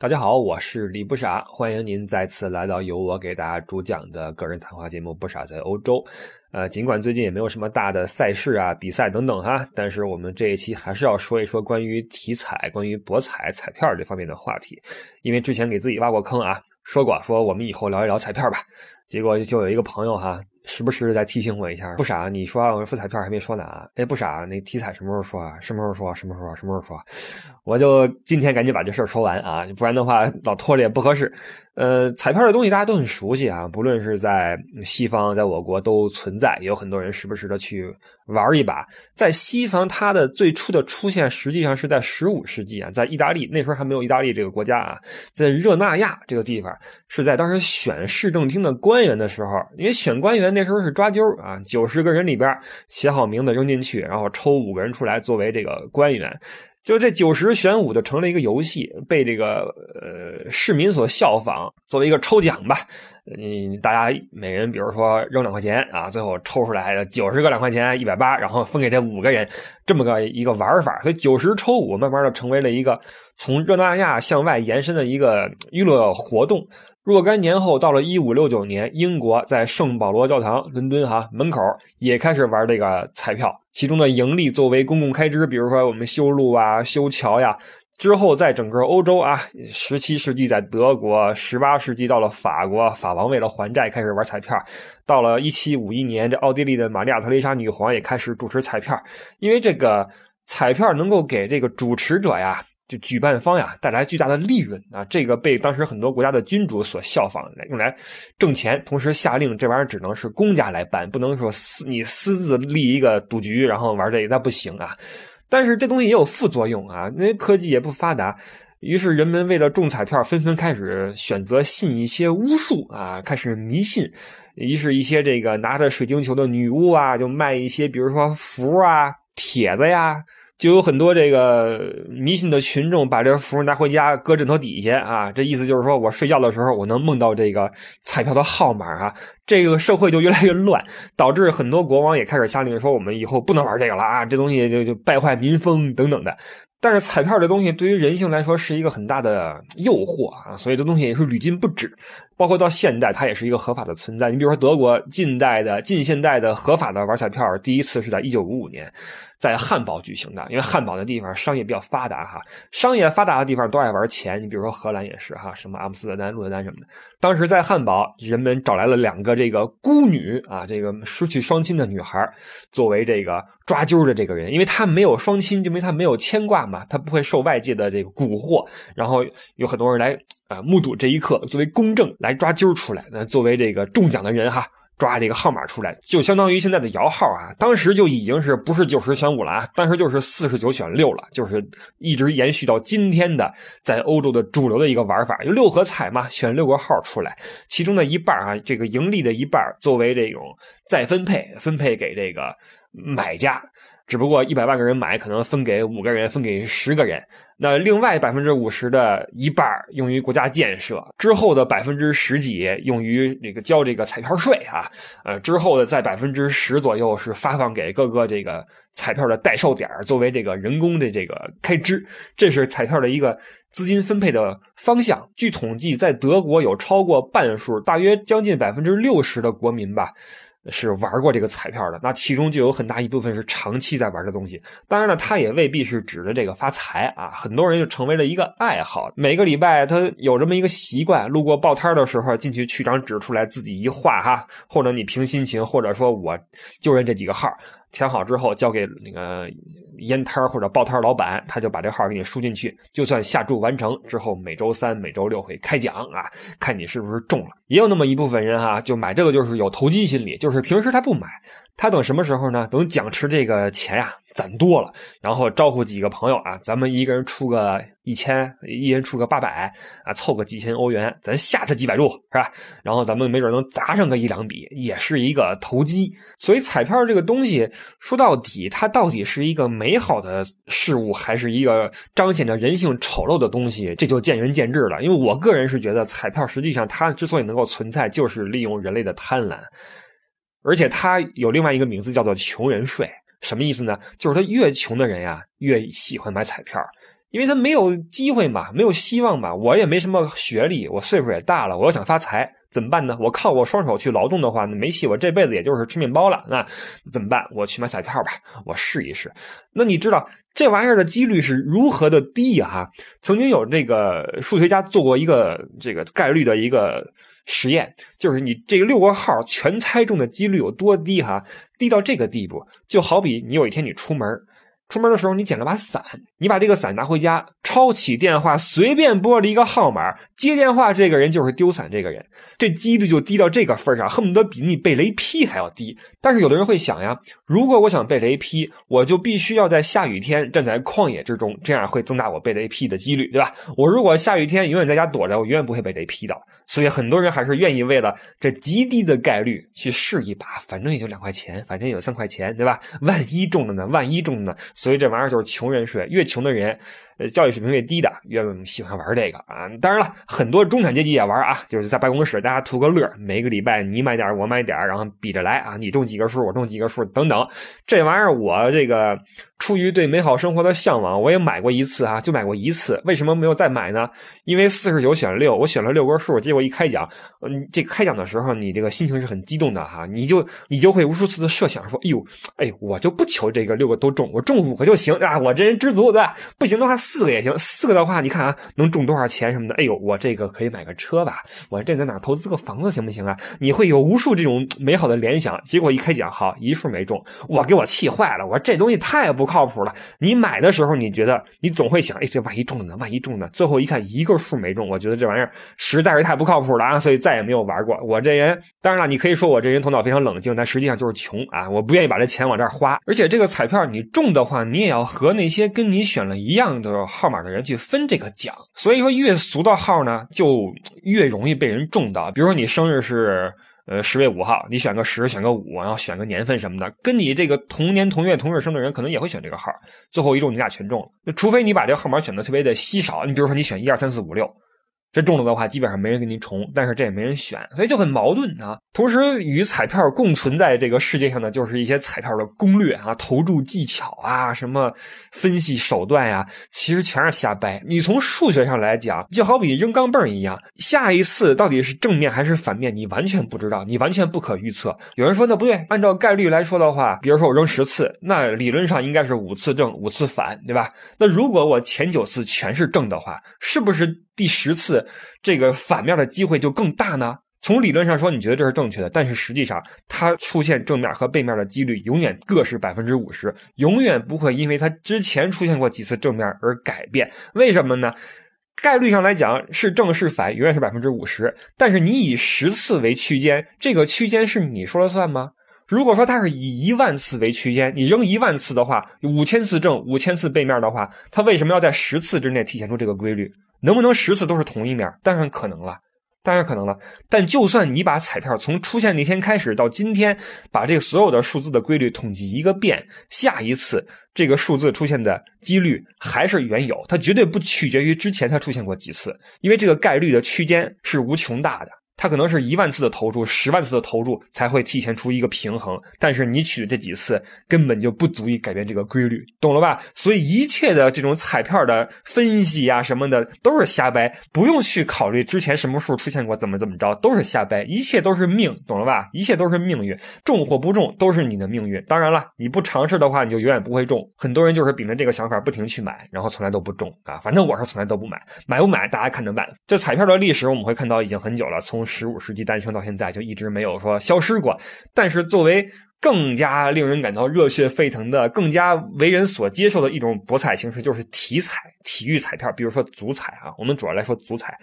大家好，我是李不傻，欢迎您再次来到由我给大家主讲的个人谈话节目《不傻在欧洲》。呃，尽管最近也没有什么大的赛事啊、比赛等等哈，但是我们这一期还是要说一说关于体彩、关于博彩、彩票这方面的话题。因为之前给自己挖过坑啊，说过说我们以后聊一聊彩票吧，结果就有一个朋友哈。时不时在提醒我一下，不傻，你说我付彩票还没说呢啊！哎，不傻，那体彩什么时候说啊？什么时候说？什么时候说？什么时候说？我就今天赶紧把这事儿说完啊，不然的话老拖着也不合适。呃，彩票的东西大家都很熟悉啊，不论是在西方，在我国都存在，也有很多人时不时的去玩一把。在西方，它的最初的出现实际上是在十五世纪啊，在意大利那时候还没有意大利这个国家啊，在热那亚这个地方，是在当时选市政厅的官员的时候，因为选官员那时候是抓阄啊，九十个人里边写好名字扔进去，然后抽五个人出来作为这个官员。就这九十选五就成了一个游戏，被这个呃市民所效仿，作为一个抽奖吧。你大家每人比如说扔两块钱啊，最后抽出来九十个两块钱一百八，然后分给这五个人，这么个一个玩法。所以九十抽五慢慢的成为了一个从热那亚向外延伸的一个娱乐活动。若干年后，到了一五六九年，英国在圣保罗教堂伦敦哈门口也开始玩这个彩票。其中的盈利作为公共开支，比如说我们修路啊、修桥呀。之后在整个欧洲啊，十七世纪在德国，十八世纪到了法国，法王为了还债开始玩彩票。到了一七五一年，这奥地利的玛利亚特蕾莎女皇也开始主持彩票，因为这个彩票能够给这个主持者呀。就举办方呀带来巨大的利润啊，这个被当时很多国家的君主所效仿，用来挣钱，同时下令这玩意儿只能是公家来办，不能说私你私自立一个赌局然后玩这个，那不行啊。但是这东西也有副作用啊，因为科技也不发达，于是人们为了中彩票，纷纷开始选择信一些巫术啊，开始迷信。于是，一些这个拿着水晶球的女巫啊，就卖一些，比如说符啊、帖子呀。就有很多这个迷信的群众把这符拿回家搁枕头底下啊，这意思就是说我睡觉的时候我能梦到这个彩票的号码啊，这个社会就越来越乱，导致很多国王也开始下令说我们以后不能玩这个了啊，这东西就就败坏民风等等的。但是彩票这东西对于人性来说是一个很大的诱惑啊，所以这东西也是屡禁不止。包括到现代，它也是一个合法的存在。你比如说德国近代的、近现代的合法的玩彩票，第一次是在一九五五年，在汉堡举行的。因为汉堡的地方商业比较发达哈，商业发达的地方都爱玩钱。你比如说荷兰也是哈，什么阿姆斯特丹、鹿特丹什么的。当时在汉堡，人们找来了两个这个孤女啊，这个失去双亲的女孩，作为这个抓阄的这个人，因为她没有双亲，就因为她没有牵挂嘛，她不会受外界的这个蛊惑。然后有很多人来。啊，目睹这一刻，作为公证来抓阄出来，那作为这个中奖的人哈，抓这个号码出来，就相当于现在的摇号啊。当时就已经是不是九十选五了啊，当时就是四十九选六了，就是一直延续到今天的在欧洲的主流的一个玩法，有六合彩嘛，选六个号出来，其中的一半啊，这个盈利的一半作为这种再分配，分配给这个买家。只不过一百万个人买，可能分给五个人，分给十个人。那另外百分之五十的一半用于国家建设，之后的百分之十几用于这个交这个彩票税啊。呃，之后的在百分之十左右是发放给各个这个彩票的代售点，作为这个人工的这个开支。这是彩票的一个资金分配的方向。据统计，在德国有超过半数，大约将近百分之六十的国民吧。是玩过这个彩票的，那其中就有很大一部分是长期在玩的东西。当然了，他也未必是指的这个发财啊，很多人就成为了一个爱好。每个礼拜他有这么一个习惯，路过报摊的时候进去取张纸出来自己一画哈，或者你凭心情，或者说我就认这几个号。填好之后交给那个烟摊或者报摊老板，他就把这号给你输进去，就算下注完成之后，每周三、每周六会开奖啊，看你是不是中了。也有那么一部分人哈，就买这个就是有投机心理，就是平时他不买，他等什么时候呢？等奖池这个钱呀攒多了，然后招呼几个朋友啊，咱们一个人出个一千，一人出个八百啊，凑个几千欧元，咱下他几百注是吧？然后咱们没准能砸上个一两笔，也是一个投机。所以彩票这个东西，说到底，它到底是一个美好的事物，还是一个彰显着人性丑陋的东西，这就见仁见智了。因为我个人是觉得，彩票实际上它之所以能够存在，就是利用人类的贪婪，而且它有另外一个名字叫做穷人税。什么意思呢？就是他越穷的人呀，越喜欢买彩票，因为他没有机会嘛，没有希望嘛。我也没什么学历，我岁数也大了，我要想发财怎么办呢？我靠我双手去劳动的话，那没戏，我这辈子也就是吃面包了。那怎么办？我去买彩票吧，我试一试。那你知道这玩意儿的几率是如何的低啊？曾经有这个数学家做过一个这个概率的一个。实验就是你这六个号全猜中的几率有多低哈？低到这个地步，就好比你有一天你出门。出门的时候，你捡了把伞，你把这个伞拿回家，抄起电话，随便拨了一个号码，接电话这个人就是丢伞这个人，这几率就低到这个份上，恨不得比你被雷劈还要低。但是有的人会想呀，如果我想被雷劈，我就必须要在下雨天站在旷野之中，这样会增大我被雷劈的几率，对吧？我如果下雨天永远在家躲着，我永远不会被雷劈到。所以很多人还是愿意为了这极低的概率去试一把，反正也就两块钱，反正有三块钱，对吧？万一中了呢？万一中呢？所以这玩意儿就是穷人税，越穷的人。教育水平越低的越喜欢玩这个啊！当然了，很多中产阶级也玩啊，就是在办公室大家图个乐，每个礼拜你买点我买点然后比着来啊，你中几个数我中几个数等等。这玩意儿我这个出于对美好生活的向往，我也买过一次啊，就买过一次。为什么没有再买呢？因为四十九选六，我选了六个数，结果一开奖，嗯，这开奖的时候你这个心情是很激动的哈，你就你就会无数次的设想说，哎呦，哎，我就不求这个六个都中，我中五个就行啊，我这人知足对吧？不行的话。四个也行，四个的话，你看啊，能中多少钱什么的？哎呦，我这个可以买个车吧？我这在哪投资个房子行不行啊？你会有无数这种美好的联想，结果一开奖，好一数没中，我给我气坏了。我说这东西太不靠谱了。你买的时候，你觉得你总会想，哎，这万一中了呢？万一中呢？最后一看，一个数没中，我觉得这玩意儿实在是太不靠谱了啊！所以再也没有玩过。我这人，当然了，你可以说我这人头脑非常冷静，但实际上就是穷啊！我不愿意把这钱往这儿花。而且这个彩票你中的话，你也要和那些跟你选了一样的。号码的人去分这个奖，所以说越俗的号呢，就越容易被人中到。比如说你生日是呃十月五号，你选个十，选个五，然后选个年份什么的，跟你这个同年同月同日生的人，可能也会选这个号。最后一中，你俩全中了。那除非你把这个号码选的特别的稀少，你比如说你选一二三四五六。这中了的话，基本上没人给你重，但是这也没人选，所以就很矛盾啊。同时，与彩票共存在这个世界上的，就是一些彩票的攻略啊、投注技巧啊、什么分析手段呀，其实全是瞎掰。你从数学上来讲，就好比扔钢镚一样，下一次到底是正面还是反面，你完全不知道，你完全不可预测。有人说那不对，按照概率来说的话，比如说我扔十次，那理论上应该是五次正，五次反，对吧？那如果我前九次全是正的话，是不是？第十次，这个反面的机会就更大呢。从理论上说，你觉得这是正确的，但是实际上，它出现正面和背面的几率永远各是百分之五十，永远不会因为它之前出现过几次正面而改变。为什么呢？概率上来讲，是正是反，永远是百分之五十。但是你以十次为区间，这个区间是你说了算吗？如果说它是以一万次为区间，你扔一万次的话，五千次正，五千次背面的话，它为什么要在十次之内体现出这个规律？能不能十次都是同一面？当然可能了，当然可能了。但就算你把彩票从出现那天开始到今天，把这个所有的数字的规律统计一个遍，下一次这个数字出现的几率还是原有，它绝对不取决于之前它出现过几次，因为这个概率的区间是无穷大的。它可能是一万次的投注，十万次的投注才会体现出一个平衡，但是你取的这几次根本就不足以改变这个规律，懂了吧？所以一切的这种彩票的分析呀什么的都是瞎掰，不用去考虑之前什么数出现过怎么怎么着，都是瞎掰，一切都是命，懂了吧？一切都是命运，中或不中都是你的命运。当然了，你不尝试的话，你就永远不会中。很多人就是秉着这个想法不停去买，然后从来都不中啊。反正我是从来都不买，买不买大家看着办。这彩票的历史我们会看到已经很久了，从十五世纪诞生到现在就一直没有说消失过。但是作为更加令人感到热血沸腾的、更加为人所接受的一种博彩形式，就是体彩、体育彩票，比如说足彩啊。我们主要来说足彩，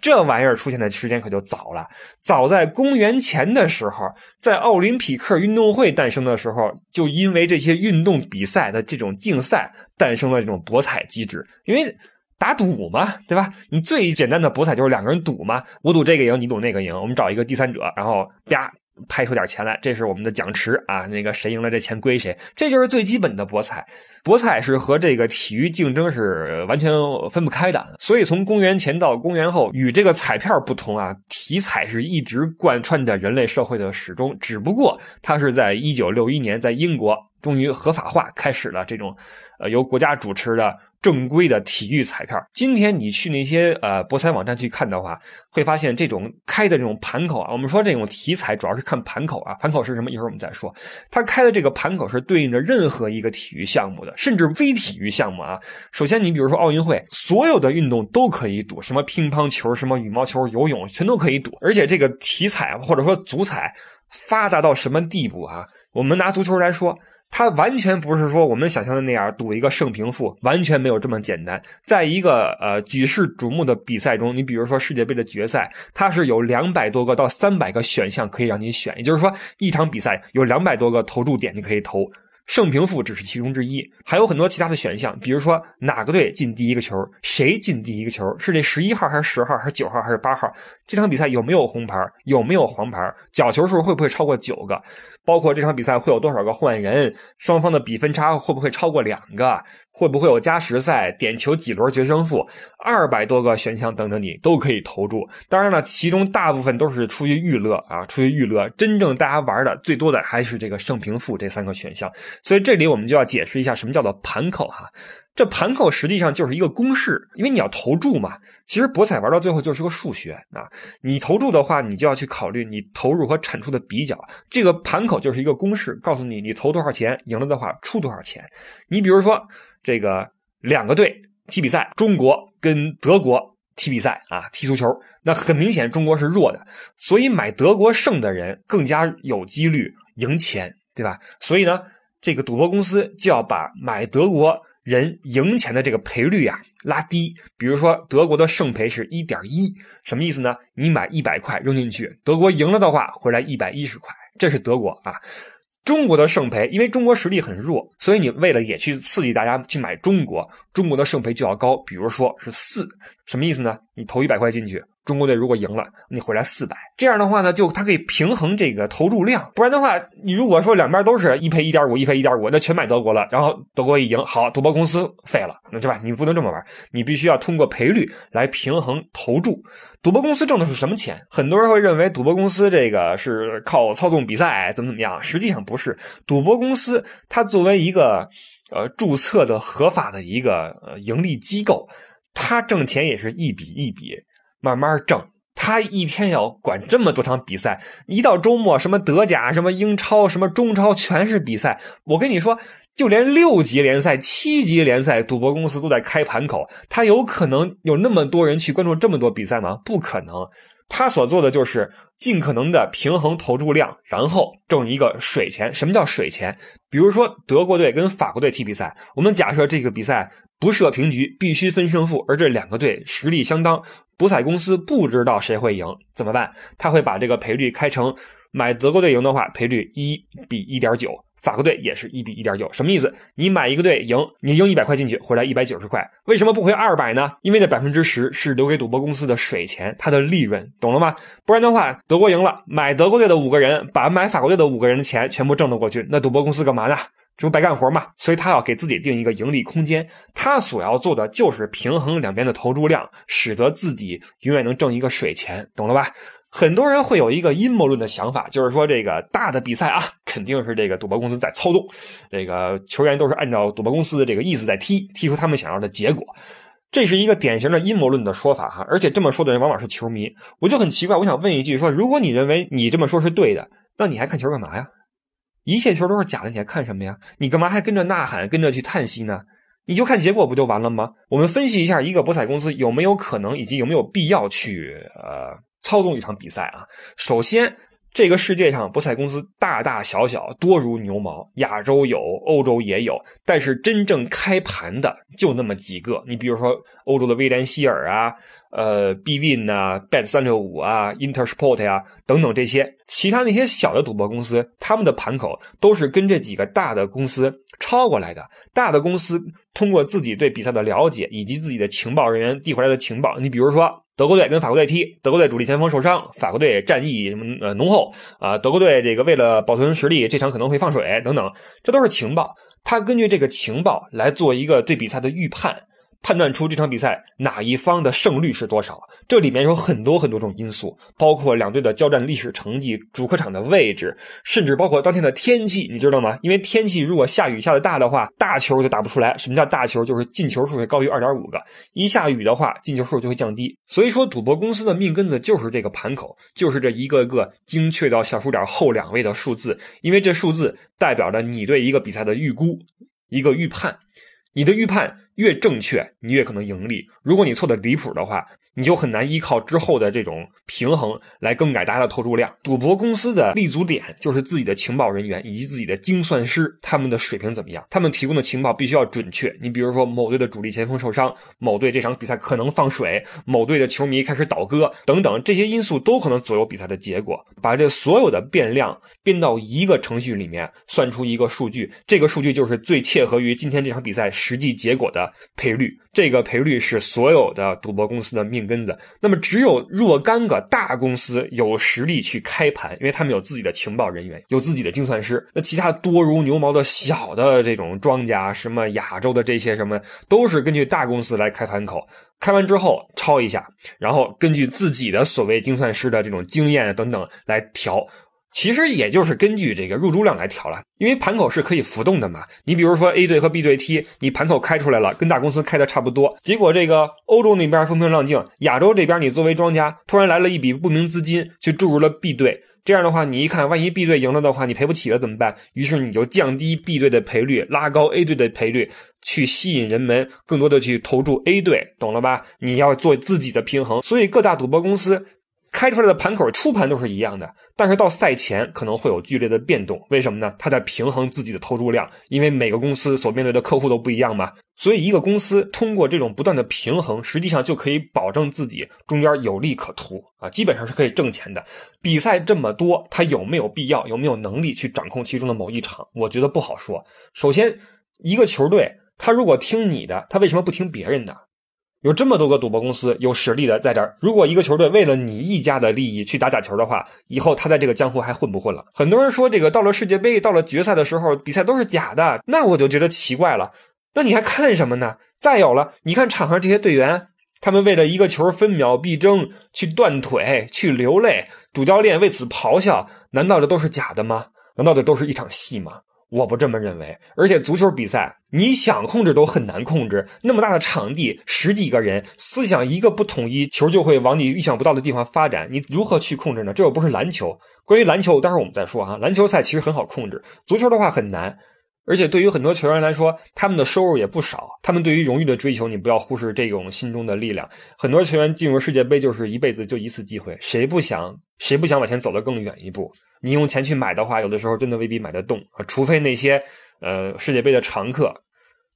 这玩意儿出现的时间可就早了。早在公元前的时候，在奥林匹克运动会诞生的时候，就因为这些运动比赛的这种竞赛，诞生了这种博彩机制。因为打赌嘛，对吧？你最简单的博彩就是两个人赌嘛，我赌这个赢，你赌那个赢，我们找一个第三者，然后啪。拍出点钱来，这是我们的奖池啊！那个谁赢了，这钱归谁，这就是最基本的博彩。博彩是和这个体育竞争是完全分不开的。所以从公元前到公元后，与这个彩票不同啊，体彩是一直贯穿着人类社会的始终。只不过它是在一九六一年在英国终于合法化，开始了这种呃由国家主持的。正规的体育彩票，今天你去那些呃博彩网站去看的话，会发现这种开的这种盘口啊，我们说这种体彩主要是看盘口啊，盘口是什么？一会儿我们再说。它开的这个盘口是对应着任何一个体育项目的，甚至非体育项目啊。首先，你比如说奥运会，所有的运动都可以赌，什么乒乓球、什么羽毛球、游泳，全都可以赌。而且这个体彩或者说足彩发达到什么地步啊？我们拿足球来说。它完全不是说我们想象的那样赌一个胜平负，完全没有这么简单。在一个呃举世瞩目的比赛中，你比如说世界杯的决赛，它是有两百多个到三百个选项可以让你选，也就是说一场比赛有两百多个投注点你可以投。胜平负只是其中之一，还有很多其他的选项，比如说哪个队进第一个球，谁进第一个球，是这十一号还是十号还是九号还是八号？这场比赛有没有红牌，有没有黄牌？角球数会不会超过九个？包括这场比赛会有多少个换人？双方的比分差会不会超过两个？会不会有加时赛、点球几轮决胜负？二百多个选项等着你都可以投注。当然了，其中大部分都是出于娱乐啊，出于娱乐。真正大家玩的最多的还是这个胜平负这三个选项。所以这里我们就要解释一下什么叫做盘口哈。这盘口实际上就是一个公式，因为你要投注嘛。其实博彩玩到最后就是个数学啊。你投注的话，你就要去考虑你投入和产出的比较。这个盘口就是一个公式，告诉你你投多少钱，赢了的话出多少钱。你比如说这个两个队踢比赛，中国跟德国踢比赛啊，踢足球，那很明显中国是弱的，所以买德国胜的人更加有几率赢钱，对吧？所以呢，这个赌博公司就要把买德国。人赢钱的这个赔率啊拉低，比如说德国的胜赔是一点一，什么意思呢？你买一百块扔进去，德国赢了的话回来一百一十块，这是德国啊。中国的胜赔，因为中国实力很弱，所以你为了也去刺激大家去买中国，中国的胜赔就要高，比如说是四，什么意思呢？你投一百块进去。中国队如果赢了，你回来四百，这样的话呢，就它可以平衡这个投注量。不然的话，你如果说两边都是一赔一点五，一赔一点五，那全买德国了，然后德国一赢，好，赌博公司废了，那对吧？你不能这么玩，你必须要通过赔率来平衡投注。赌博公司挣的是什么钱？很多人会认为赌博公司这个是靠操纵比赛，怎么怎么样？实际上不是，赌博公司它作为一个呃注册的合法的一个呃盈利机构，它挣钱也是一笔一笔。慢慢挣，他一天要管这么多场比赛，一到周末，什么德甲、什么英超、什么中超，全是比赛。我跟你说，就连六级联赛、七级联赛，赌博公司都在开盘口，他有可能有那么多人去关注这么多比赛吗？不可能。他所做的就是尽可能的平衡投注量，然后挣一个水钱。什么叫水钱？比如说德国队跟法国队踢比赛，我们假设这个比赛。不设平局，必须分胜负，而这两个队实力相当，博彩公司不知道谁会赢，怎么办？他会把这个赔率开成，买德国队赢的话，赔率一比一点九，法国队也是一比一点九，什么意思？你买一个队赢，你赢一百块进去，回来一百九十块，为什么不回二百呢？因为那百分之十是留给赌博公司的水钱，它的利润，懂了吗？不然的话，德国赢了，买德国队的五个人把买法国队的五个人的钱全部挣了过去，那赌博公司干嘛呢？这不白干活嘛？所以他要给自己定一个盈利空间，他所要做的就是平衡两边的投注量，使得自己永远能挣一个水钱，懂了吧？很多人会有一个阴谋论的想法，就是说这个大的比赛啊，肯定是这个赌博公司在操纵，这个球员都是按照赌博公司的这个意思在踢，踢出他们想要的结果。这是一个典型的阴谋论的说法哈，而且这么说的人往往是球迷。我就很奇怪，我想问一句：说如果你认为你这么说是对的，那你还看球干嘛呀？一切球都是假的，你还看什么呀？你干嘛还跟着呐喊，跟着去叹息呢？你就看结果不就完了吗？我们分析一下一个博彩公司有没有可能，以及有没有必要去呃。操纵一场比赛啊，首先。这个世界上博彩公司大大小小多如牛毛，亚洲有，欧洲也有，但是真正开盘的就那么几个。你比如说欧洲的威廉希尔啊，呃，BWin 啊，Bet 三六五啊，Intersport 呀等等这些，其他那些小的赌博公司，他们的盘口都是跟这几个大的公司抄过来的。大的公司通过自己对比赛的了解以及自己的情报人员递回来的情报，你比如说。德国队跟法国队踢，德国队主力前锋受伤，法国队战役呃浓厚啊，德国队这个为了保存实力，这场可能会放水等等，这都是情报。他根据这个情报来做一个对比赛的预判。判断出这场比赛哪一方的胜率是多少？这里面有很多很多种因素，包括两队的交战历史成绩、主客场的位置，甚至包括当天的天气，你知道吗？因为天气如果下雨下的大的话，大球就打不出来。什么叫大球？就是进球数会高于二点五个。一下雨的话，进球数就会降低。所以说，赌博公司的命根子就是这个盘口，就是这一个个精确到小数点后两位的数字，因为这数字代表着你对一个比赛的预估，一个预判。你的预判越正确，你越可能盈利。如果你错的离谱的话，你就很难依靠之后的这种平衡来更改大家的投注量。赌博公司的立足点就是自己的情报人员以及自己的精算师，他们的水平怎么样？他们提供的情报必须要准确。你比如说，某队的主力前锋受伤，某队这场比赛可能放水，某队的球迷开始倒戈，等等，这些因素都可能左右比赛的结果。把这所有的变量编到一个程序里面，算出一个数据，这个数据就是最切合于今天这场比赛实际结果的赔率。这个赔率是所有的赌博公司的命根子。那么，只有若干个大公司有实力去开盘，因为他们有自己的情报人员，有自己的精算师。那其他多如牛毛的小的这种庄家，什么亚洲的这些什么，都是根据大公司来开盘口，开完之后抄一下，然后根据自己的所谓精算师的这种经验等等来调。其实也就是根据这个入珠量来调了，因为盘口是可以浮动的嘛。你比如说 A 队和 B 队踢，你盘口开出来了，跟大公司开的差不多。结果这个欧洲那边风平浪静，亚洲这边你作为庄家，突然来了一笔不明资金，去注入了 B 队。这样的话，你一看，万一 B 队赢了的话，你赔不起了怎么办？于是你就降低 B 队的赔率，拉高 A 队的赔率，去吸引人们更多的去投注 A 队，懂了吧？你要做自己的平衡。所以各大赌博公司。开出来的盘口初盘都是一样的，但是到赛前可能会有剧烈的变动。为什么呢？他在平衡自己的投注量，因为每个公司所面对的客户都不一样嘛。所以一个公司通过这种不断的平衡，实际上就可以保证自己中间有利可图啊，基本上是可以挣钱的。比赛这么多，他有没有必要、有没有能力去掌控其中的某一场？我觉得不好说。首先，一个球队他如果听你的，他为什么不听别人的？有这么多个赌博公司有实力的在这儿，如果一个球队为了你一家的利益去打假球的话，以后他在这个江湖还混不混了？很多人说这个到了世界杯，到了决赛的时候，比赛都是假的，那我就觉得奇怪了。那你还看什么呢？再有了，你看场上这些队员，他们为了一个球分秒必争，去断腿，去流泪，主教练为此咆哮，难道这都是假的吗？难道这都是一场戏吗？我不这么认为，而且足球比赛，你想控制都很难控制。那么大的场地，十几个人，思想一个不统一，球就会往你意想不到的地方发展。你如何去控制呢？这又不是篮球。关于篮球，待会儿我们再说啊。篮球赛其实很好控制，足球的话很难。而且对于很多球员来说，他们的收入也不少。他们对于荣誉的追求，你不要忽视这种心中的力量。很多球员进入世界杯就是一辈子就一次机会，谁不想谁不想往前走得更远一步？你用钱去买的话，有的时候真的未必买得动啊，除非那些呃世界杯的常客。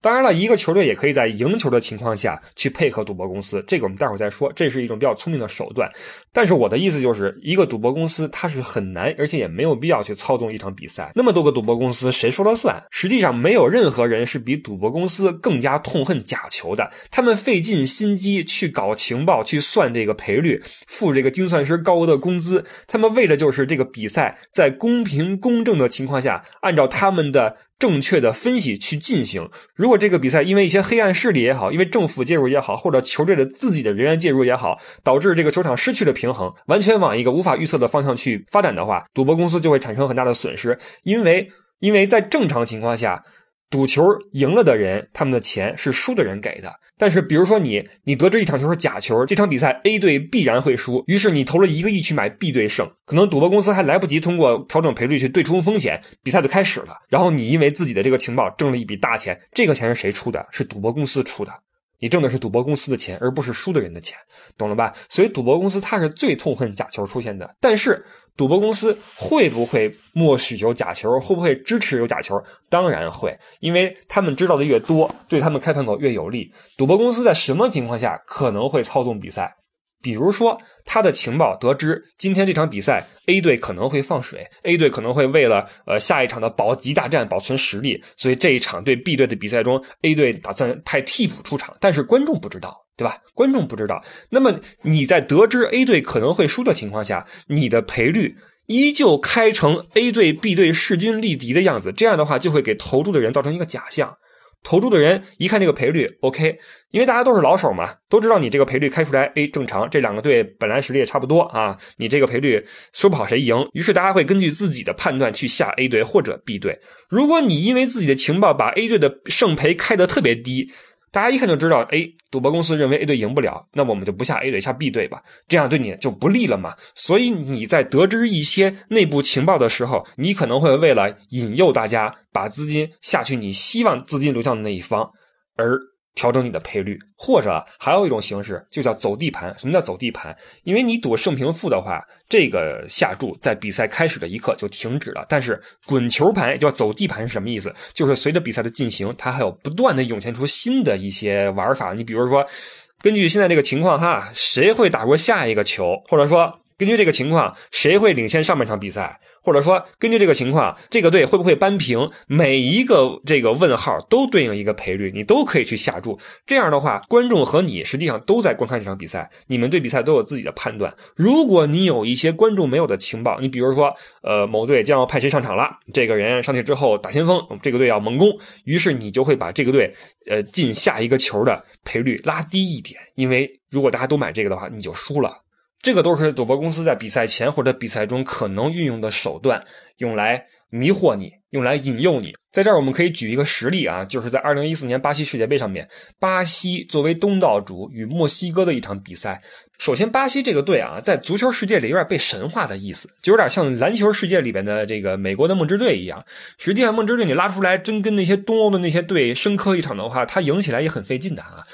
当然了，一个球队也可以在赢球的情况下去配合赌博公司，这个我们待会儿再说。这是一种比较聪明的手段。但是我的意思就是，一个赌博公司它是很难，而且也没有必要去操纵一场比赛。那么多个赌博公司，谁说了算？实际上，没有任何人是比赌博公司更加痛恨假球的。他们费尽心机去搞情报，去算这个赔率，付这个精算师高额的工资。他们为的就是这个比赛在公平公正的情况下，按照他们的。正确的分析去进行。如果这个比赛因为一些黑暗势力也好，因为政府介入也好，或者球队的自己的人员介入也好，导致这个球场失去了平衡，完全往一个无法预测的方向去发展的话，赌博公司就会产生很大的损失。因为，因为在正常情况下。赌球赢了的人，他们的钱是输的人给的。但是，比如说你，你得知一场球是假球，这场比赛 A 队必然会输，于是你投了一个亿去买 B 队胜，可能赌博公司还来不及通过调整赔率去对冲风险，比赛就开始了。然后你因为自己的这个情报挣了一笔大钱，这个钱是谁出的？是赌博公司出的。你挣的是赌博公司的钱，而不是输的人的钱，懂了吧？所以赌博公司它是最痛恨假球出现的。但是赌博公司会不会默许有假球？会不会支持有假球？当然会，因为他们知道的越多，对他们开盘口越有利。赌博公司在什么情况下可能会操纵比赛？比如说，他的情报得知今天这场比赛 A 队可能会放水，A 队可能会为了呃下一场的保级大战保存实力，所以这一场对 B 队的比赛中，A 队打算派替补出场，但是观众不知道，对吧？观众不知道。那么你在得知 A 队可能会输的情况下，你的赔率依旧开成 A 队 B 队势均力敌的样子，这样的话就会给投注的人造成一个假象。投注的人一看这个赔率，OK，因为大家都是老手嘛，都知道你这个赔率开出来，哎，正常，这两个队本来实力也差不多啊，你这个赔率说不好谁赢，于是大家会根据自己的判断去下 A 队或者 B 队。如果你因为自己的情报把 A 队的胜赔开得特别低。大家一看就知道，哎，赌博公司认为 A 队赢不了，那我们就不下 A 队，下 B 队吧，这样对你就不利了嘛。所以你在得知一些内部情报的时候，你可能会为了引诱大家把资金下去你希望资金流向的那一方，而。调整你的赔率，或者还有一种形式，就叫走地盘。什么叫走地盘？因为你赌胜平负的话，这个下注在比赛开始的一刻就停止了。但是滚球盘也叫走地盘是什么意思？就是随着比赛的进行，它还有不断的涌现出新的一些玩法。你比如说，根据现在这个情况哈，谁会打过下一个球？或者说，根据这个情况，谁会领先上半场比赛？或者说，根据这个情况，这个队会不会扳平？每一个这个问号都对应一个赔率，你都可以去下注。这样的话，观众和你实际上都在观看这场比赛，你们对比赛都有自己的判断。如果你有一些观众没有的情报，你比如说，呃，某队将要派谁上场了，这个人上去之后打先锋，这个队要猛攻，于是你就会把这个队，呃，进下一个球的赔率拉低一点，因为如果大家都买这个的话，你就输了。这个都是赌博公司在比赛前或者比赛中可能运用的手段，用来迷惑你，用来引诱你。在这儿，我们可以举一个实例啊，就是在二零一四年巴西世界杯上面，巴西作为东道主与墨西哥的一场比赛。首先，巴西这个队啊，在足球世界里有点被神化的意思，就有点像篮球世界里边的这个美国的梦之队一样。实际上，梦之队你拉出来真跟那些东欧的那些队生磕一场的话，他赢起来也很费劲的啊。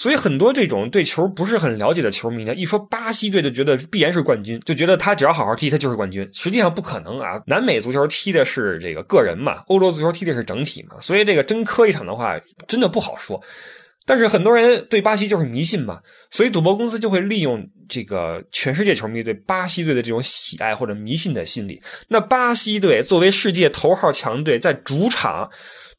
所以很多这种对球不是很了解的球迷呢，一说巴西队就觉得必然是冠军，就觉得他只要好好踢，他就是冠军。实际上不可能啊！南美足球踢的是这个个人嘛，欧洲足球踢的是整体嘛，所以这个真磕一场的话，真的不好说。但是很多人对巴西就是迷信嘛，所以赌博公司就会利用这个全世界球迷对巴西队的这种喜爱或者迷信的心理。那巴西队作为世界头号强队，在主场。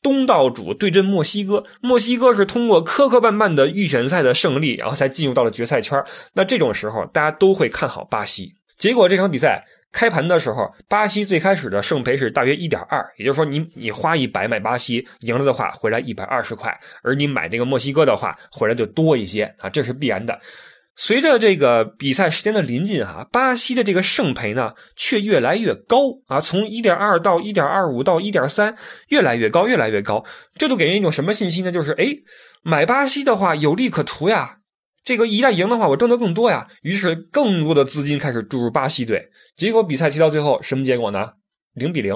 东道主对阵墨西哥，墨西哥是通过磕磕绊绊的预选赛的胜利，然后才进入到了决赛圈。那这种时候，大家都会看好巴西。结果这场比赛开盘的时候，巴西最开始的胜赔是大约一点二，也就是说，你你花一百买巴西赢了的话，回来一百二十块；而你买这个墨西哥的话，回来就多一些啊，这是必然的。随着这个比赛时间的临近，哈，巴西的这个胜赔呢却越来越高啊，从一点二到一点二五到一点三，越来越高，越来越高。这都给人一种什么信息呢？就是哎，买巴西的话有利可图呀，这个一旦赢的话，我挣得更多呀。于是更多的资金开始注入巴西队，结果比赛踢到最后什么结果呢？零比零，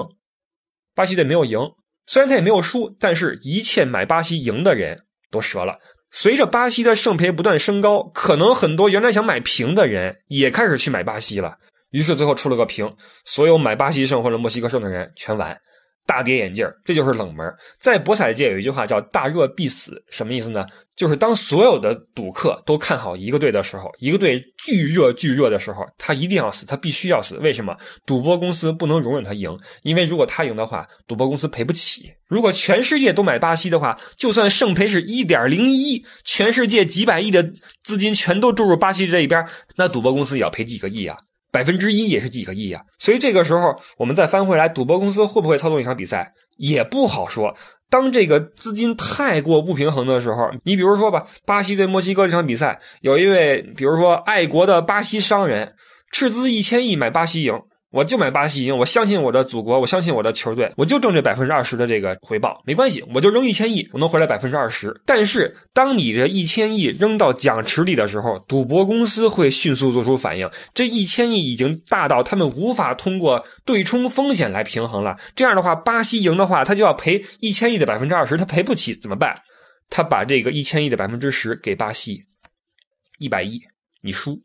巴西队没有赢，虽然他也没有输，但是一切买巴西赢的人都折了。随着巴西的胜赔不断升高，可能很多原来想买平的人也开始去买巴西了。于是最后出了个平，所有买巴西胜或者墨西哥胜的人全完。大跌眼镜这就是冷门。在博彩界有一句话叫“大热必死”，什么意思呢？就是当所有的赌客都看好一个队的时候，一个队巨热巨热的时候，他一定要死，他必须要死。为什么？赌博公司不能容忍他赢，因为如果他赢的话，赌博公司赔不起。如果全世界都买巴西的话，就算胜赔是一点零一，全世界几百亿的资金全都注入巴西这一边，那赌博公司也要赔几个亿啊。百分之一也是几个亿呀，所以这个时候我们再翻回来，赌博公司会不会操纵一场比赛也不好说。当这个资金太过不平衡的时候，你比如说吧，巴西对墨西哥这场比赛，有一位比如说爱国的巴西商人斥资一千亿买巴西赢。我就买巴西赢，我相信我的祖国，我相信我的球队，我就挣这百分之二十的这个回报，没关系，我就扔一千亿，我能回来百分之二十。但是，当你这一千亿扔到奖池里的时候，赌博公司会迅速做出反应，这一千亿已经大到他们无法通过对冲风险来平衡了。这样的话，巴西赢的话，他就要赔一千亿的百分之二十，他赔不起怎么办？他把这个一千亿的百分之十给巴西，一百亿你输，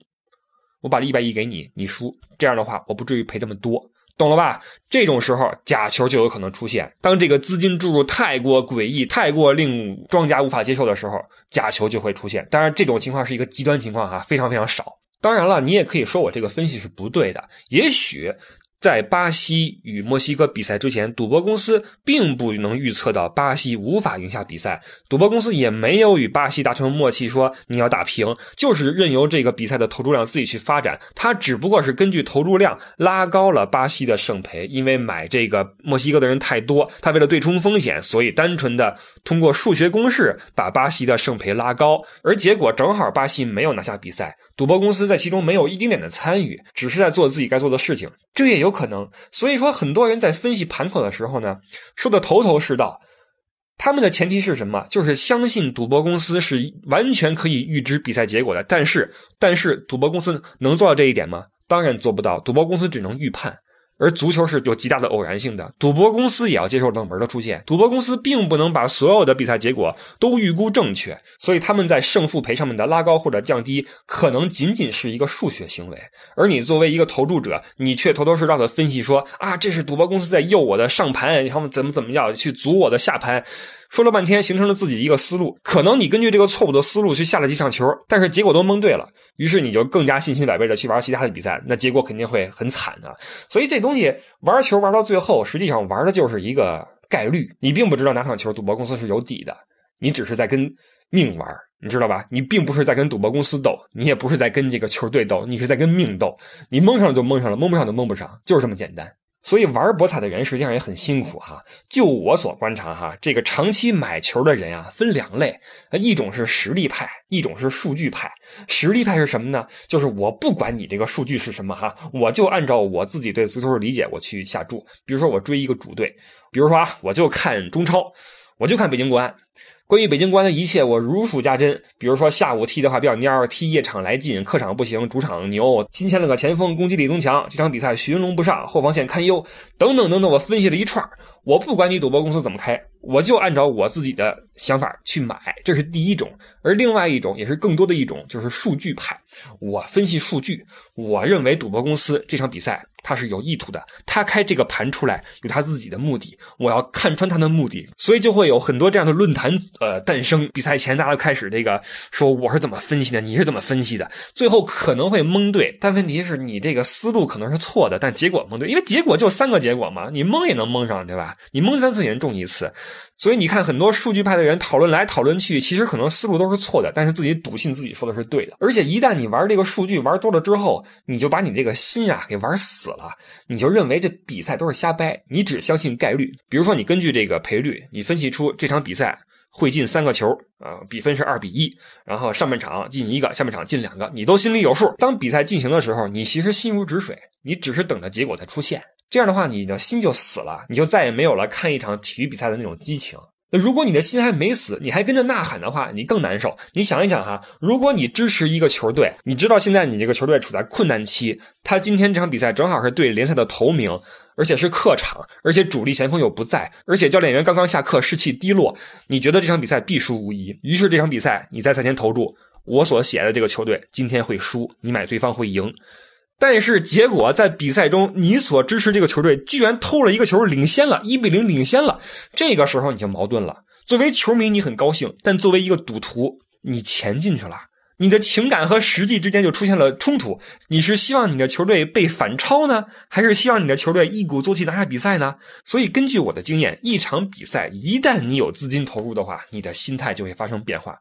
我把这一百亿给你，你输，这样的话我不至于赔这么多，懂了吧？这种时候假球就有可能出现。当这个资金注入太过诡异、太过令庄家无法接受的时候，假球就会出现。当然，这种情况是一个极端情况哈，非常非常少。当然了，你也可以说我这个分析是不对的，也许。在巴西与墨西哥比赛之前，赌博公司并不能预测到巴西无法赢下比赛。赌博公司也没有与巴西达成默契，说你要打平，就是任由这个比赛的投注量自己去发展。他只不过是根据投注量拉高了巴西的胜赔，因为买这个墨西哥的人太多，他为了对冲风险，所以单纯的通过数学公式把巴西的胜赔拉高。而结果正好巴西没有拿下比赛，赌博公司在其中没有一丁点的参与，只是在做自己该做的事情。这也有。可能，所以说很多人在分析盘口的时候呢，说的头头是道。他们的前提是什么？就是相信赌博公司是完全可以预知比赛结果的。但是，但是赌博公司能做到这一点吗？当然做不到。赌博公司只能预判。而足球是有极大的偶然性的，赌博公司也要接受冷门的出现。赌博公司并不能把所有的比赛结果都预估正确，所以他们在胜负赔上面的拉高或者降低，可能仅仅是一个数学行为。而你作为一个投注者，你却头头是道的分析说啊，这是赌博公司在诱我的上盘，他们怎么怎么样去阻我的下盘。说了半天，形成了自己一个思路。可能你根据这个错误的思路去下了几场球，但是结果都蒙对了，于是你就更加信心百倍的去玩其他的比赛，那结果肯定会很惨的。所以这东西玩球玩到最后，实际上玩的就是一个概率。你并不知道哪场球赌博公司是有底的，你只是在跟命玩，你知道吧？你并不是在跟赌博公司斗，你也不是在跟这个球队斗，你是在跟命斗。你蒙上了就蒙上了，蒙不上就蒙不上，就是这么简单。所以玩博彩的人实际上也很辛苦哈。就我所观察哈，这个长期买球的人啊，分两类，一种是实力派，一种是数据派。实力派是什么呢？就是我不管你这个数据是什么哈，我就按照我自己对足球的理解我去下注。比如说我追一个主队，比如说啊，我就看中超，我就看北京国安。关于北京国安的一切，我如数家珍。比如说下午踢的话比较蔫踢夜场来劲，客场不行，主场牛，新签了个前锋，攻击力增强，这场比赛寻龙不上，后防线堪忧，等等等等，我分析了一串。我不管你赌博公司怎么开，我就按照我自己的想法去买，这是第一种。而另外一种也是更多的一种，就是数据派。我分析数据，我认为赌博公司这场比赛他是有意图的，他开这个盘出来有他自己的目的，我要看穿他的目的，所以就会有很多这样的论坛呃诞生。比赛前大家都开始这个说我是怎么分析的，你是怎么分析的，最后可能会蒙对，但问题是你这个思路可能是错的，但结果蒙对，因为结果就三个结果嘛，你蒙也能蒙上，对吧？你蒙三次也能中一次，所以你看很多数据派的人讨论来讨论去，其实可能思路都是错的，但是自己笃信自己说的是对的。而且一旦你玩这个数据玩多了之后，你就把你这个心啊给玩死了，你就认为这比赛都是瞎掰，你只相信概率。比如说你根据这个赔率，你分析出这场比赛会进三个球啊，比分是二比一，然后上半场进一个，下半场进两个，你都心里有数。当比赛进行的时候，你其实心如止水，你只是等着结果再出现。这样的话，你的心就死了，你就再也没有了看一场体育比赛的那种激情。那如果你的心还没死，你还跟着呐喊的话，你更难受。你想一想哈，如果你支持一个球队，你知道现在你这个球队处在困难期，他今天这场比赛正好是对联赛的头名，而且是客场，而且主力前锋又不在，而且教练员刚刚下课，士气低落，你觉得这场比赛必输无疑。于是这场比赛你在赛前投注，我所写的这个球队今天会输，你买对方会赢。但是结果在比赛中，你所支持这个球队居然偷了一个球，领先了，一比零领先了。这个时候你就矛盾了。作为球迷，你很高兴；但作为一个赌徒，你钱进去了，你的情感和实际之间就出现了冲突。你是希望你的球队被反超呢，还是希望你的球队一鼓作气拿下比赛呢？所以，根据我的经验，一场比赛一旦你有资金投入的话，你的心态就会发生变化。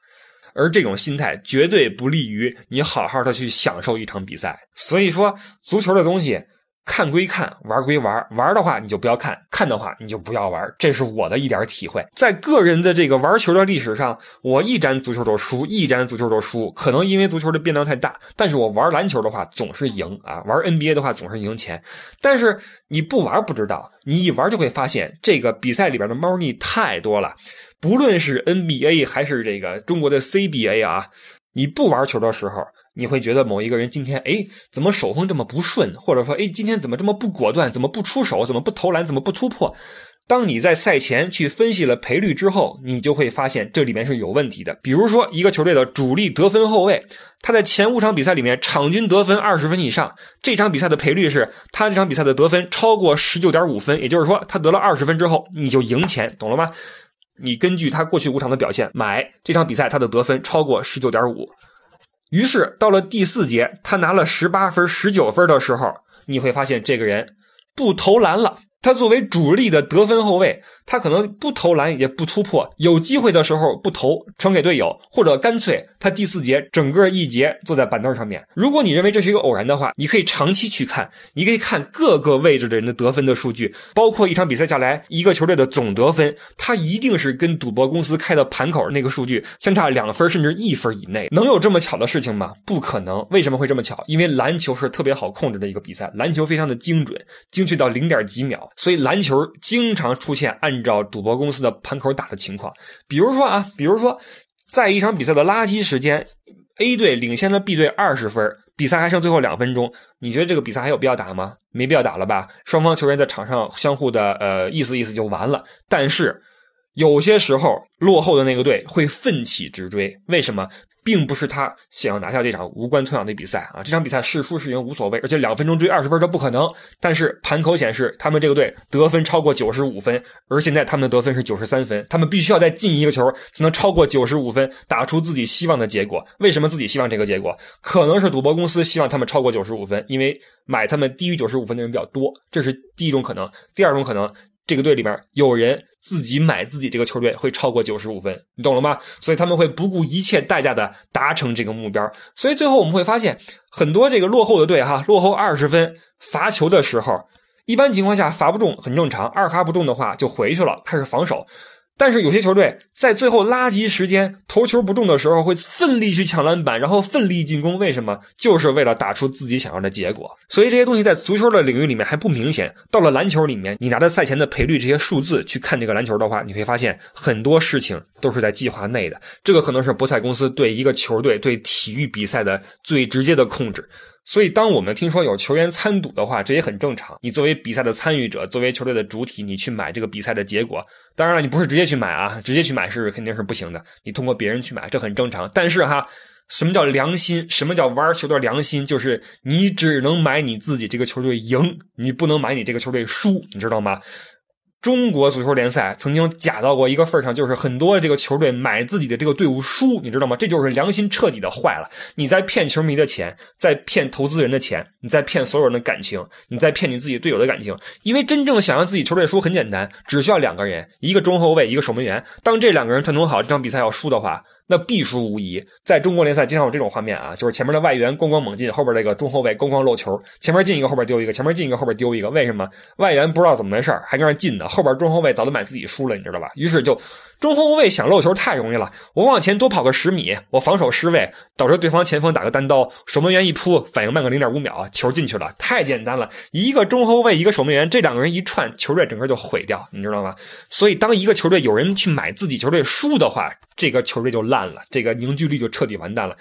而这种心态绝对不利于你好好的去享受一场比赛。所以说，足球的东西看归看，玩归玩，玩的话你就不要看，看的话你就不要玩。这是我的一点体会。在个人的这个玩球的历史上，我一沾足球就输，一沾足球就输。可能因为足球的变量太大，但是我玩篮球的话总是赢啊，玩 NBA 的话总是赢钱。但是你不玩不知道，你一玩就会发现这个比赛里边的猫腻太多了。不论是 NBA 还是这个中国的 CBA 啊，你不玩球的时候，你会觉得某一个人今天哎，怎么手风这么不顺，或者说哎，今天怎么这么不果断，怎么不出手，怎么不投篮，怎么不突破？当你在赛前去分析了赔率之后，你就会发现这里面是有问题的。比如说，一个球队的主力得分后卫，他在前五场比赛里面场均得分二十分以上，这场比赛的赔率是他这场比赛的得分超过十九点五分，也就是说，他得了二十分之后，你就赢钱，懂了吗？你根据他过去五场的表现买这场比赛，他的得分超过十九点五。于是到了第四节，他拿了十八分、十九分的时候，你会发现这个人不投篮了。他作为主力的得分后卫，他可能不投篮也不突破，有机会的时候不投，传给队友，或者干脆他第四节整个一节坐在板凳上面。如果你认为这是一个偶然的话，你可以长期去看，你可以看各个位置的人的得分的数据，包括一场比赛下来一个球队的总得分，他一定是跟赌博公司开的盘口那个数据相差两分甚至一分以内。能有这么巧的事情吗？不可能。为什么会这么巧？因为篮球是特别好控制的一个比赛，篮球非常的精准，精确到零点几秒。所以篮球经常出现按按照赌博公司的盘口打的情况，比如说啊，比如说在一场比赛的垃圾时间，A 队领先了 B 队二十分，比赛还剩最后两分钟，你觉得这个比赛还有必要打吗？没必要打了吧？双方球员在场上相互的呃意思意思就完了。但是有些时候落后的那个队会奋起直追，为什么？并不是他想要拿下这场无关痛痒的比赛啊！这场比赛是输是赢无所谓，而且两分钟追二十分都不可能。但是盘口显示，他们这个队得分超过九十五分，而现在他们的得分是九十三分，他们必须要再进一个球才能超过九十五分，打出自己希望的结果。为什么自己希望这个结果？可能是赌博公司希望他们超过九十五分，因为买他们低于九十五分的人比较多，这是第一种可能。第二种可能。这个队里边有人自己买自己这个球队会超过九十五分，你懂了吗？所以他们会不顾一切代价的达成这个目标。所以最后我们会发现，很多这个落后的队哈，落后二十分罚球的时候，一般情况下罚不中很正常，二罚不中的话就回去了，开始防守。但是有些球队在最后垃圾时间投球不中的时候，会奋力去抢篮板，然后奋力进攻。为什么？就是为了打出自己想要的结果。所以这些东西在足球的领域里面还不明显。到了篮球里面，你拿着赛前的赔率这些数字去看这个篮球的话，你会发现很多事情都是在计划内的。这个可能是博彩公司对一个球队、对体育比赛的最直接的控制。所以，当我们听说有球员参赌的话，这也很正常。你作为比赛的参与者，作为球队的主体，你去买这个比赛的结果。当然了，你不是直接去买啊，直接去买是肯定是不行的。你通过别人去买，这很正常。但是哈，什么叫良心？什么叫玩球的良心？就是你只能买你自己这个球队赢，你不能买你这个球队输，你知道吗？中国足球联赛曾经假到过一个份上，就是很多这个球队买自己的这个队伍输，你知道吗？这就是良心彻底的坏了。你在骗球迷的钱，在骗投资人的钱，你在骗所有人的感情，你在骗你自己队友的感情。因为真正想让自己球队输很简单，只需要两个人，一个中后卫，一个守门员。当这两个人串通好，这场比赛要输的话。那必输无疑，在中国联赛经常有这种画面啊，就是前面的外援咣咣猛进，后边这个中后卫咣咣漏球，前面进一个，后边丢一个，前面进一个，后边丢一个，为什么？外援不知道怎么回事还跟那进呢，后边中后卫早就买自己输了，你知道吧？于是就。中后卫想漏球太容易了，我往前多跑个十米，我防守失位，导致对方前锋打个单刀，守门员一扑，反应慢个零点五秒，球进去了，太简单了。一个中后卫，一个守门员，这两个人一串，球队整个就毁掉，你知道吗？所以，当一个球队有人去买自己球队输的话，这个球队就烂了，这个凝聚力就彻底完蛋了。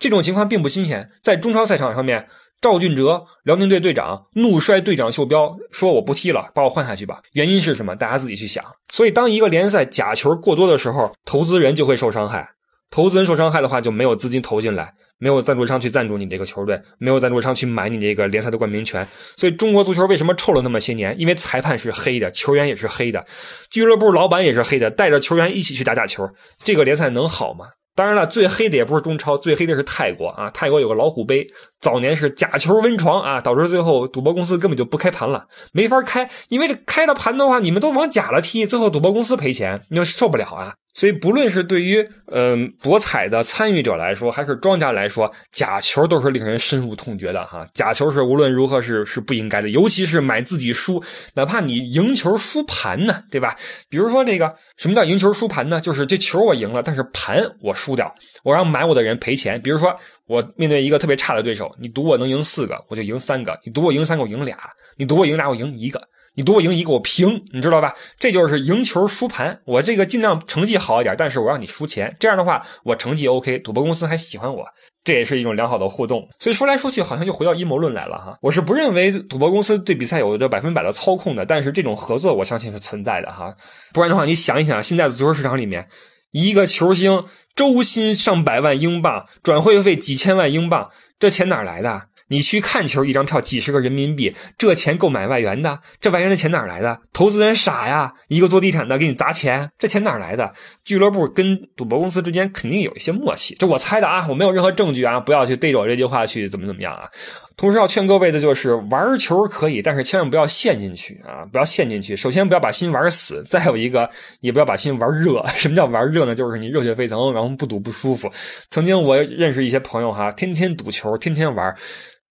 这种情况并不新鲜，在中超赛场上面。赵俊哲，辽宁队队长怒摔队长袖标，说：“我不踢了，把我换下去吧。”原因是什么？大家自己去想。所以，当一个联赛假球过多的时候，投资人就会受伤害。投资人受伤害的话，就没有资金投进来，没有赞助商去赞助你这个球队，没有赞助商去买你这个联赛的冠名权。所以，中国足球为什么臭了那么些年？因为裁判是黑的，球员也是黑的，俱乐部老板也是黑的，带着球员一起去打假球，这个联赛能好吗？当然了，最黑的也不是中超，最黑的是泰国啊！泰国有个老虎杯，早年是假球温床啊，导致最后赌博公司根本就不开盘了，没法开，因为这开了盘的话，你们都往假了踢，最后赌博公司赔钱，你就受不了啊！所以，不论是对于嗯博彩的参与者来说，还是庄家来说，假球都是令人深恶痛绝的哈。假球是无论如何是是不应该的，尤其是买自己输，哪怕你赢球输盘呢，对吧？比如说这个什么叫赢球输盘呢？就是这球我赢了，但是盘我输掉，我让买我的人赔钱。比如说我面对一个特别差的对手，你赌我能赢四个，我就赢三个；你赌我赢三个，我赢俩；你赌我赢俩，我赢一个。你赌我赢一个，我平，你知道吧？这就是赢球输盘。我这个尽量成绩好一点，但是我让你输钱，这样的话我成绩 OK，赌博公司还喜欢我，这也是一种良好的互动。所以说来说去，好像就回到阴谋论来了哈。我是不认为赌博公司对比赛有着百分百的操控的，但是这种合作我相信是存在的哈。不然的话，你想一想，现在的足球市场里面，一个球星周薪上百万英镑，转会费几千万英镑，这钱哪来的？你去看球，一张票几十个人民币，这钱够买外援的。这外援的钱哪来的？投资人傻呀，一个做地产的给你砸钱，这钱哪来的？俱乐部跟赌博公司之间肯定有一些默契，这我猜的啊，我没有任何证据啊，不要去对着我这句话去怎么怎么样啊。同时要劝各位的就是玩球可以，但是千万不要陷进去啊，不要陷进去。首先不要把心玩死，再有一个也不要把心玩热。什么叫玩热呢？就是你热血沸腾，然后不赌不舒服。曾经我认识一些朋友哈，天天赌球，天天玩。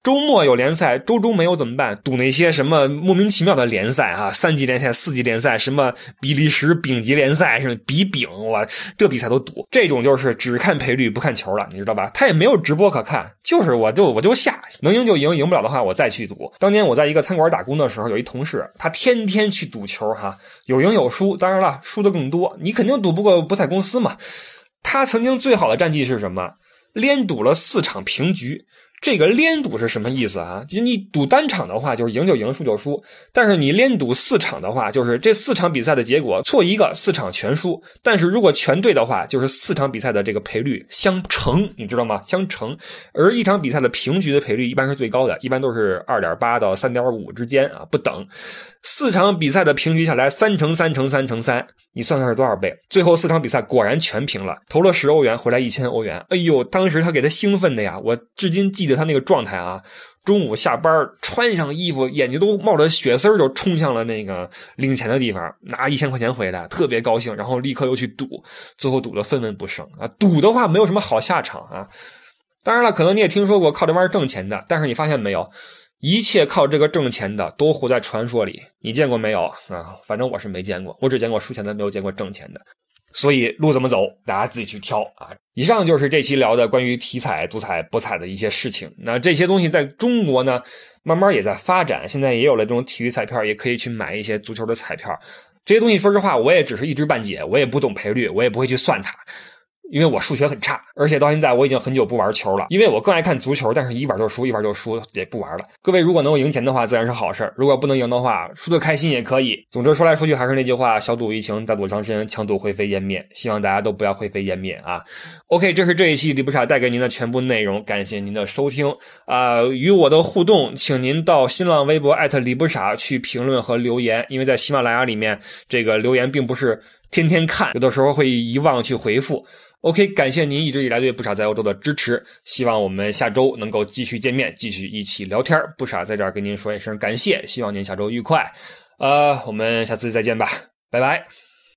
周末有联赛，周中没有怎么办？赌那些什么莫名其妙的联赛啊，三级联赛、四级联赛，什么比利时丙级联赛，什么比丙，我这比赛都赌。这种就是只看赔率不看球了，你知道吧？他也没有直播可看，就是我就我就下，能赢就赢，赢不了的话我再去赌。当年我在一个餐馆打工的时候，有一同事，他天天去赌球，哈，有赢有输，当然了，输的更多。你肯定赌不过博彩公司嘛。他曾经最好的战绩是什么？连赌了四场平局。这个连赌是什么意思啊？就你赌单场的话，就是赢就赢，输就输；但是你连赌四场的话，就是这四场比赛的结果错一个，四场全输。但是如果全对的话，就是四场比赛的这个赔率相乘，你知道吗？相乘。而一场比赛的平局的赔率一般是最高的，一般都是二点八到三点五之间啊，不等。四场比赛的平局下来，三乘三乘三乘三，你算算是多少倍？最后四场比赛果然全平了，投了十欧元，回来一千欧元。哎呦，当时他给他兴奋的呀，我至今记得他那个状态啊。中午下班穿上衣服，眼睛都冒着血丝就冲向了那个领钱的地方，拿一千块钱回来，特别高兴，然后立刻又去赌，最后赌得愤愤不剩啊！赌的话没有什么好下场啊。当然了，可能你也听说过靠这玩意儿挣钱的，但是你发现没有？一切靠这个挣钱的都活在传说里，你见过没有啊？反正我是没见过，我只见过输钱的，没有见过挣钱的。所以路怎么走，大家自己去挑啊。以上就是这期聊的关于体彩、足彩、博彩的一些事情。那这些东西在中国呢，慢慢也在发展，现在也有了这种体育彩票，也可以去买一些足球的彩票。这些东西说实话，我也只是一知半解，我也不懂赔率，我也不会去算它。因为我数学很差，而且到现在我已经很久不玩球了。因为我更爱看足球，但是一玩就输，一玩就输，也不玩了。各位如果能够赢钱的话，自然是好事如果不能赢的话，输的开心也可以。总之说来说去还是那句话：小赌怡情，大赌伤身，强赌灰飞烟灭。希望大家都不要灰飞烟灭啊！OK，这是这一期李不傻带给您的全部内容，感谢您的收听啊！与我的互动，请您到新浪微博艾特李不傻去评论和留言，因为在喜马拉雅里面，这个留言并不是天天看，有的时候会遗忘去回复。OK，感谢您一直以来对不傻在欧洲的支持，希望我们下周能够继续见面，继续一起聊天。不傻在这儿跟您说一声感谢，希望您下周愉快。呃，我们下次再见吧，拜拜。